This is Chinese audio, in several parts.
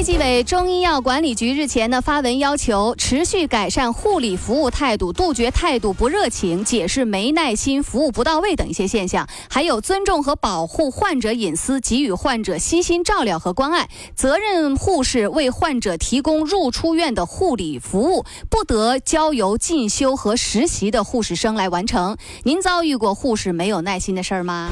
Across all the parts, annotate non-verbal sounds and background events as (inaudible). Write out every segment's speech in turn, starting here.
卫计委中医药管理局日前呢发文要求，持续改善护理服务态度，杜绝态度不热情、解释没耐心、服务不到位等一些现象。还有尊重和保护患者隐私，给予患者悉心照料和关爱。责任护士为患者提供入出院的护理服务，不得交由进修和实习的护士生来完成。您遭遇过护士没有耐心的事儿吗？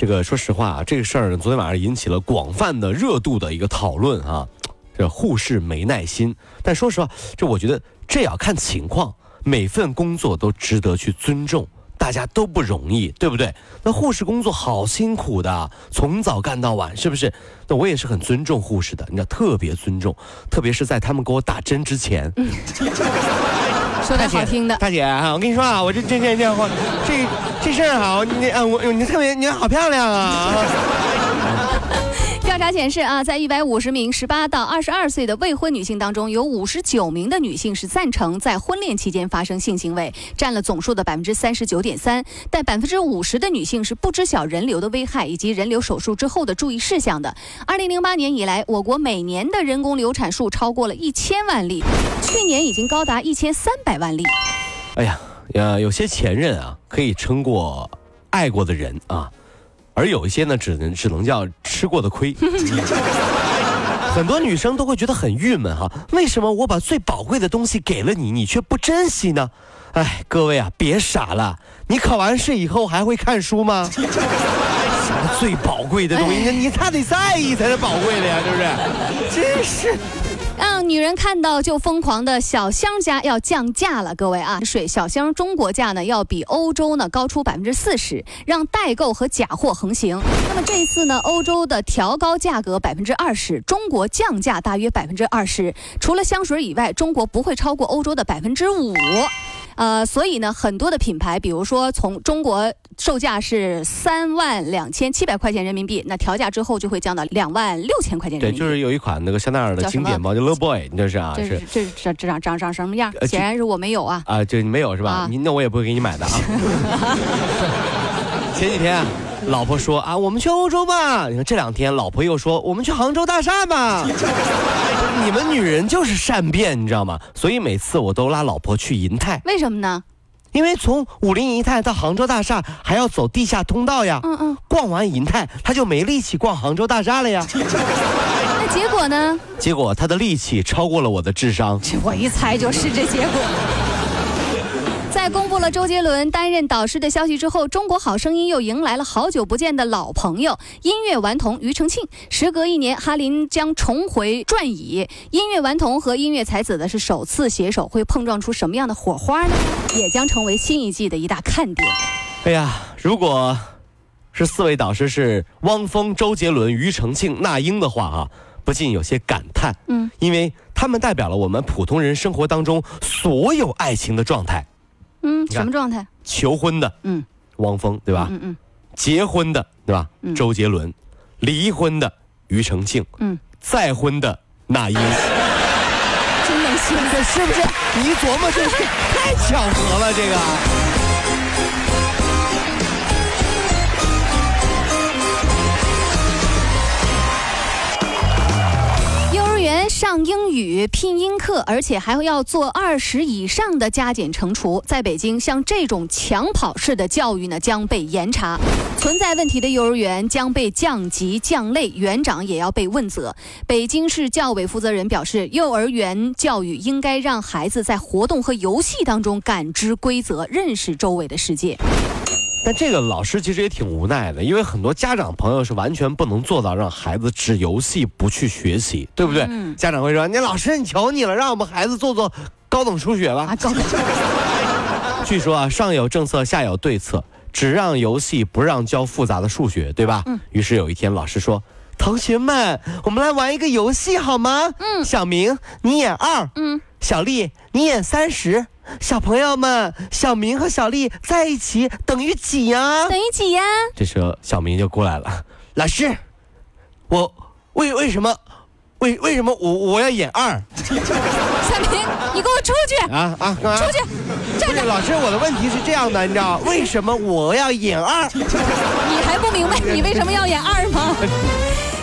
这个说实话啊，这个事儿昨天晚上引起了广泛的热度的一个讨论啊。这护士没耐心，但说实话，这我觉得这要看情况，每份工作都值得去尊重，大家都不容易，对不对？那护士工作好辛苦的，从早干到晚，是不是？那我也是很尊重护士的，你知道，特别尊重，特别是在他们给我打针之前。说点好听的，大姐啊，我跟你说啊，我这这这这话，这这事儿好，你啊我你特别你好漂亮啊。调查显示啊，在一百五十名十八到二十二岁的未婚女性当中，有五十九名的女性是赞成在婚恋期间发生性行为，占了总数的百分之三十九点三。但百分之五十的女性是不知晓人流的危害以及人流手术之后的注意事项的。二零零八年以来，我国每年的人工流产数超过了一千万例，去年已经高达一千三百万例。哎呀，呃，有些前任啊，可以撑过爱过的人啊。而有一些呢，只能只能叫吃过的亏。(laughs) 很多女生都会觉得很郁闷哈，为什么我把最宝贵的东西给了你，你却不珍惜呢？哎，各位啊，别傻了，你考完试以后还会看书吗？(laughs) 什么最宝贵的东西，你他得在意才是宝贵的呀，是不是？真是。让女人看到就疯狂的小香家要降价了，各位啊，水小香中国价呢要比欧洲呢高出百分之四十，让代购和假货横行。那么这一次呢，欧洲的调高价格百分之二十，中国降价大约百分之二十。除了香水以外，中国不会超过欧洲的百分之五。呃，所以呢，很多的品牌，比如说从中国售价是三万两千七百块钱人民币，那调价之后就会降到两万六千块钱人民币。对，就是有一款那个香奈儿的经典包，叫 Low Boy，你这是啊，这是这这这长长长什么样？显然是我没有啊。啊，就你没有是吧？你那我也不会给你买的啊。(laughs) 前几天。老婆说啊，我们去欧洲吧。你看这两天，老婆又说我们去杭州大厦吧。你们女人就是善变，你知道吗？所以每次我都拉老婆去银泰。为什么呢？因为从武林银泰到杭州大厦还要走地下通道呀。嗯嗯。逛完银泰，他就没力气逛杭州大厦了呀。那结果呢？结果他的力气超过了我的智商。我一猜就是这结果。在公布了周杰伦担任导师的消息之后，《中国好声音》又迎来了好久不见的老朋友——音乐顽童庾澄庆。时隔一年，哈林将重回转椅。音乐顽童和音乐才子的是首次携手，会碰撞出什么样的火花呢？也将成为新一季的一大看点。哎呀，如果是四位导师是汪峰、周杰伦、庾澄庆、那英的话啊，不禁有些感叹。嗯，因为他们代表了我们普通人生活当中所有爱情的状态。嗯，什么状态？求婚的，嗯，汪峰，对吧？嗯嗯。结婚的，对吧？嗯。周杰伦，离婚的庾澄庆，嗯。再婚的那英。真能行，这是不是？你一琢磨，这是太巧合了，这个。上英语拼音课，而且还要做二十以上的加减乘除。在北京，像这种抢跑式的教育呢，将被严查。存在问题的幼儿园将被降级降类，园长也要被问责。北京市教委负责人表示，幼儿园教育应该让孩子在活动和游戏当中感知规则，认识周围的世界。但这个老师其实也挺无奈的，因为很多家长朋友是完全不能做到让孩子只游戏不去学习，对不对？家长会说：“你老师，你求你了，让我们孩子做做高等数学吧。” (laughs) 据说啊，上有政策，下有对策，只让游戏，不让教复杂的数学，对吧？于是有一天，老师说：“同学们，我们来玩一个游戏好吗？嗯，小明你演二，嗯，小丽你演三十。小朋友们，小明和小丽在一起等于几呀？等于几呀？这时候小明就过来了，(laughs) 老师，我为为什么为为什么我我要演二？(laughs) 小明，你给我出去！啊啊！出去！站着老师，我的问题是这样的，你知道为什么我要演二？(laughs) 你还不明白你为什么要演二吗？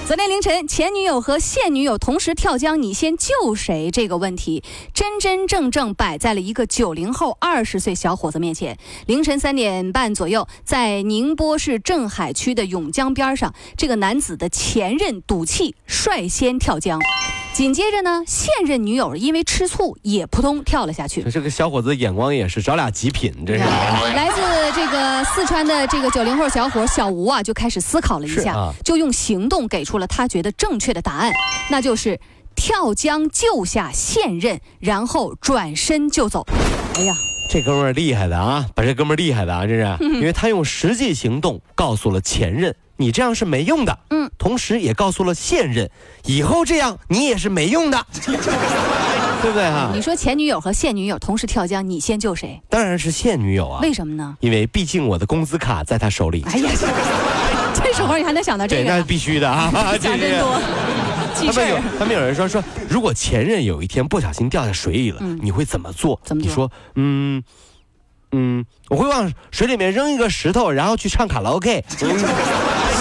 昨天凌晨，前女友和现女友同时跳江，你先救谁？这个问题真真正正摆在了一个九零后二十岁小伙子面前。凌晨三点半左右，在宁波市镇海区的甬江边上，这个男子的前任赌气率先跳江。紧接着呢，现任女友因为吃醋也扑通跳了下去。这个小伙子眼光也是找俩极品，这是。来自这个四川的这个九零后小伙小吴啊，就开始思考了一下，就用行动给出了他觉得正确的答案，那就是跳江救下现任，然后转身就走。哎呀，这哥们儿厉害的啊，把这哥们儿厉害的啊，这是，因为他用实际行动告诉了前任。你这样是没用的，嗯，同时也告诉了现任，以后这样你也是没用的，对不对哈？你说前女友和现女友同时跳江，你先救谁？当然是现女友啊。为什么呢？因为毕竟我的工资卡在他手里。哎呀，这时候你还能想到这个？那是必须的啊！(laughs) 想真多。(laughs) 他们有，他们有人说说，如果前任有一天不小心掉在水里了，你会怎么做？怎么你说，嗯。嗯，我会往水里面扔一个石头，然后去唱卡拉 OK。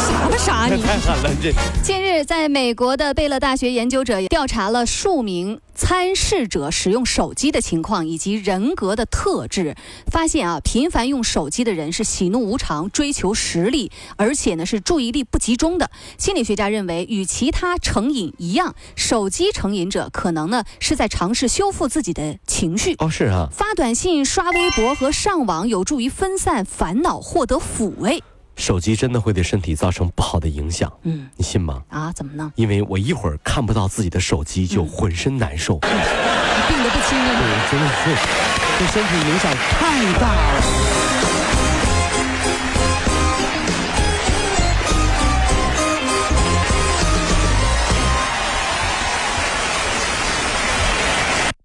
啥不傻你？太狠了这！近日，在美国的贝勒大学研究者调查了数名参试者使用手机的情况以及人格的特质，发现啊，频繁用手机的人是喜怒无常、追求实力，而且呢是注意力不集中的。心理学家认为，与其他成瘾一样，手机成瘾者可能呢是在尝试修复自己的情绪。哦，是啊，发短信、刷微博和上网有助于分散烦恼，获得抚慰。手机真的会对身体造成不好的影响，嗯，你信吗？啊，怎么呢？因为我一会儿看不到自己的手机就浑身难受，病得不轻啊！对，真的是对身体影响太大了。